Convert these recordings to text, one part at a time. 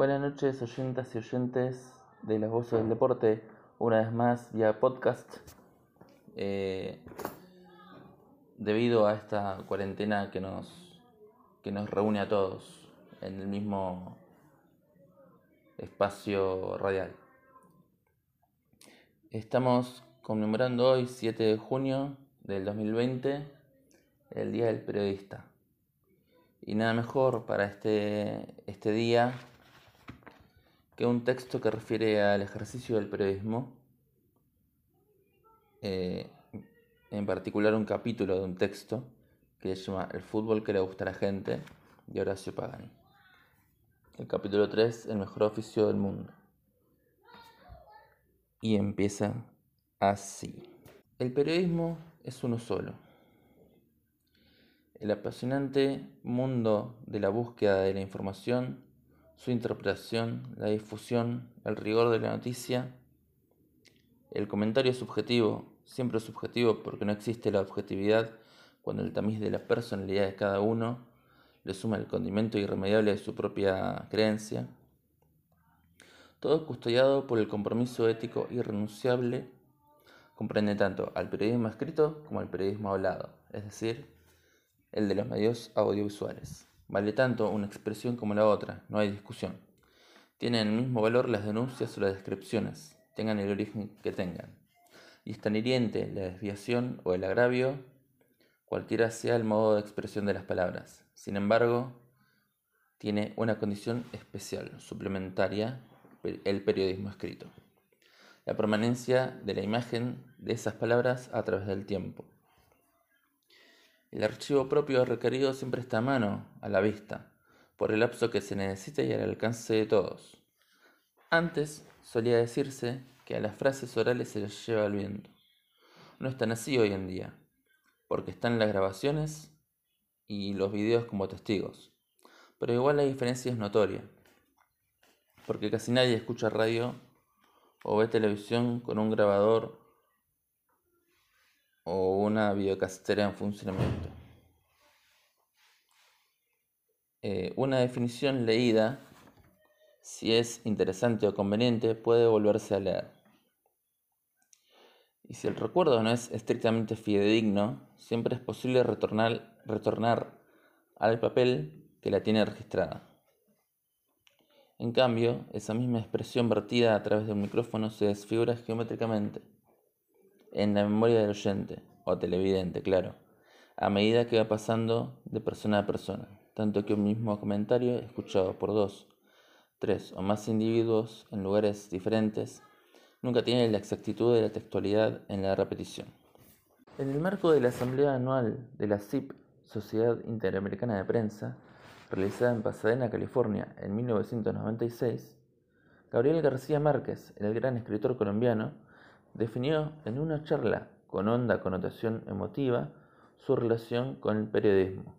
Buenas noches, oyentas y oyentes de las voces del deporte, una vez más vía podcast. Eh, debido a esta cuarentena que nos, que nos reúne a todos en el mismo espacio radial. Estamos conmemorando hoy, 7 de junio del 2020, el Día del Periodista. Y nada mejor para este, este día que un texto que refiere al ejercicio del periodismo, eh, en particular un capítulo de un texto que se llama El fútbol que le gusta a la gente, de Horacio Pagani. El capítulo 3, El mejor oficio del mundo. Y empieza así. El periodismo es uno solo. El apasionante mundo de la búsqueda de la información su interpretación, la difusión, el rigor de la noticia. El comentario subjetivo, siempre subjetivo porque no existe la objetividad cuando el tamiz de la personalidad de cada uno le suma el condimento irremediable de su propia creencia. Todo custodiado por el compromiso ético irrenunciable comprende tanto al periodismo escrito como al periodismo hablado, es decir, el de los medios audiovisuales. Vale tanto una expresión como la otra, no hay discusión. Tienen el mismo valor las denuncias o las descripciones, tengan el origen que tengan. Y es tan hiriente la desviación o el agravio, cualquiera sea el modo de expresión de las palabras. Sin embargo, tiene una condición especial, suplementaria, el periodismo escrito. La permanencia de la imagen de esas palabras a través del tiempo. El archivo propio requerido siempre está a mano, a la vista, por el lapso que se necesita y al alcance de todos. Antes solía decirse que a las frases orales se las lleva el viento. No es tan así hoy en día, porque están las grabaciones y los videos como testigos. Pero igual la diferencia es notoria, porque casi nadie escucha radio o ve televisión con un grabador o una videocastera en funcionamiento. Eh, una definición leída, si es interesante o conveniente, puede volverse a leer. Y si el recuerdo no es estrictamente fidedigno, siempre es posible retornar, retornar al papel que la tiene registrada. En cambio, esa misma expresión vertida a través de un micrófono se desfigura geométricamente en la memoria del oyente, o televidente, claro, a medida que va pasando de persona a persona, tanto que un mismo comentario escuchado por dos, tres o más individuos en lugares diferentes nunca tiene la exactitud de la textualidad en la repetición. En el marco de la Asamblea Anual de la CIP, Sociedad Interamericana de Prensa, realizada en Pasadena, California, en 1996, Gabriel García Márquez, el gran escritor colombiano, definió en una charla con honda connotación emotiva su relación con el periodismo.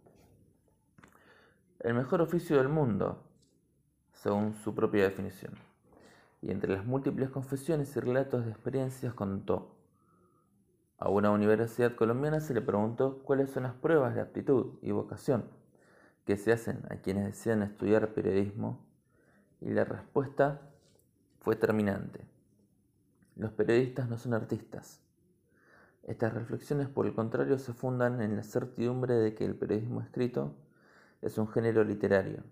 El mejor oficio del mundo, según su propia definición. Y entre las múltiples confesiones y relatos de experiencias contó. A una universidad colombiana se le preguntó cuáles son las pruebas de aptitud y vocación que se hacen a quienes desean estudiar periodismo y la respuesta fue terminante. Los periodistas no son artistas. Estas reflexiones, por el contrario, se fundan en la certidumbre de que el periodismo escrito es un género literario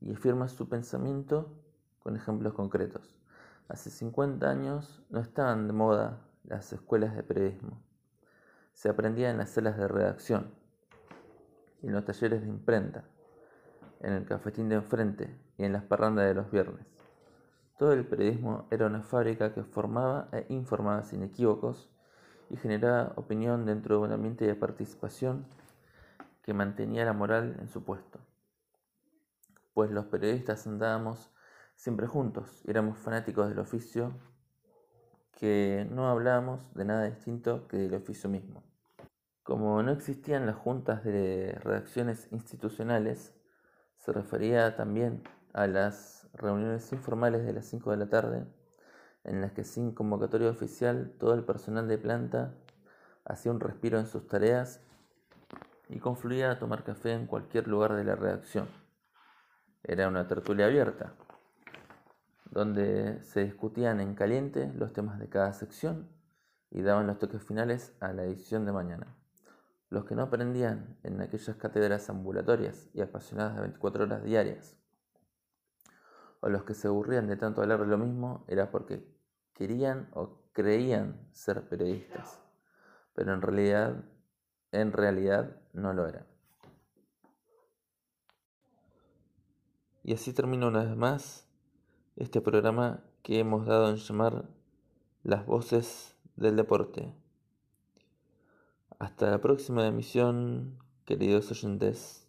y afirma su pensamiento con ejemplos concretos. Hace 50 años no estaban de moda las escuelas de periodismo. Se aprendía en las salas de redacción en los talleres de imprenta, en el cafetín de enfrente y en las parrandas de los viernes. Todo el periodismo era una fábrica que formaba e informaba sin equívocos y generaba opinión dentro de un ambiente de participación que mantenía la moral en su puesto. Pues los periodistas andábamos siempre juntos éramos fanáticos del oficio que no hablábamos de nada distinto que del oficio mismo. Como no existían las juntas de redacciones institucionales, se refería también a las reuniones informales de las 5 de la tarde, en las que sin convocatoria oficial todo el personal de planta hacía un respiro en sus tareas y confluía a tomar café en cualquier lugar de la redacción. Era una tertulia abierta, donde se discutían en caliente los temas de cada sección y daban los toques finales a la edición de mañana. Los que no aprendían en aquellas cátedras ambulatorias y apasionadas de 24 horas diarias, o los que se aburrían de tanto hablar de lo mismo, era porque querían o creían ser periodistas, pero en realidad, en realidad no lo eran. Y así termina una vez más este programa que hemos dado en llamar Las voces del deporte. Hasta la próxima emisión, queridos oyentes.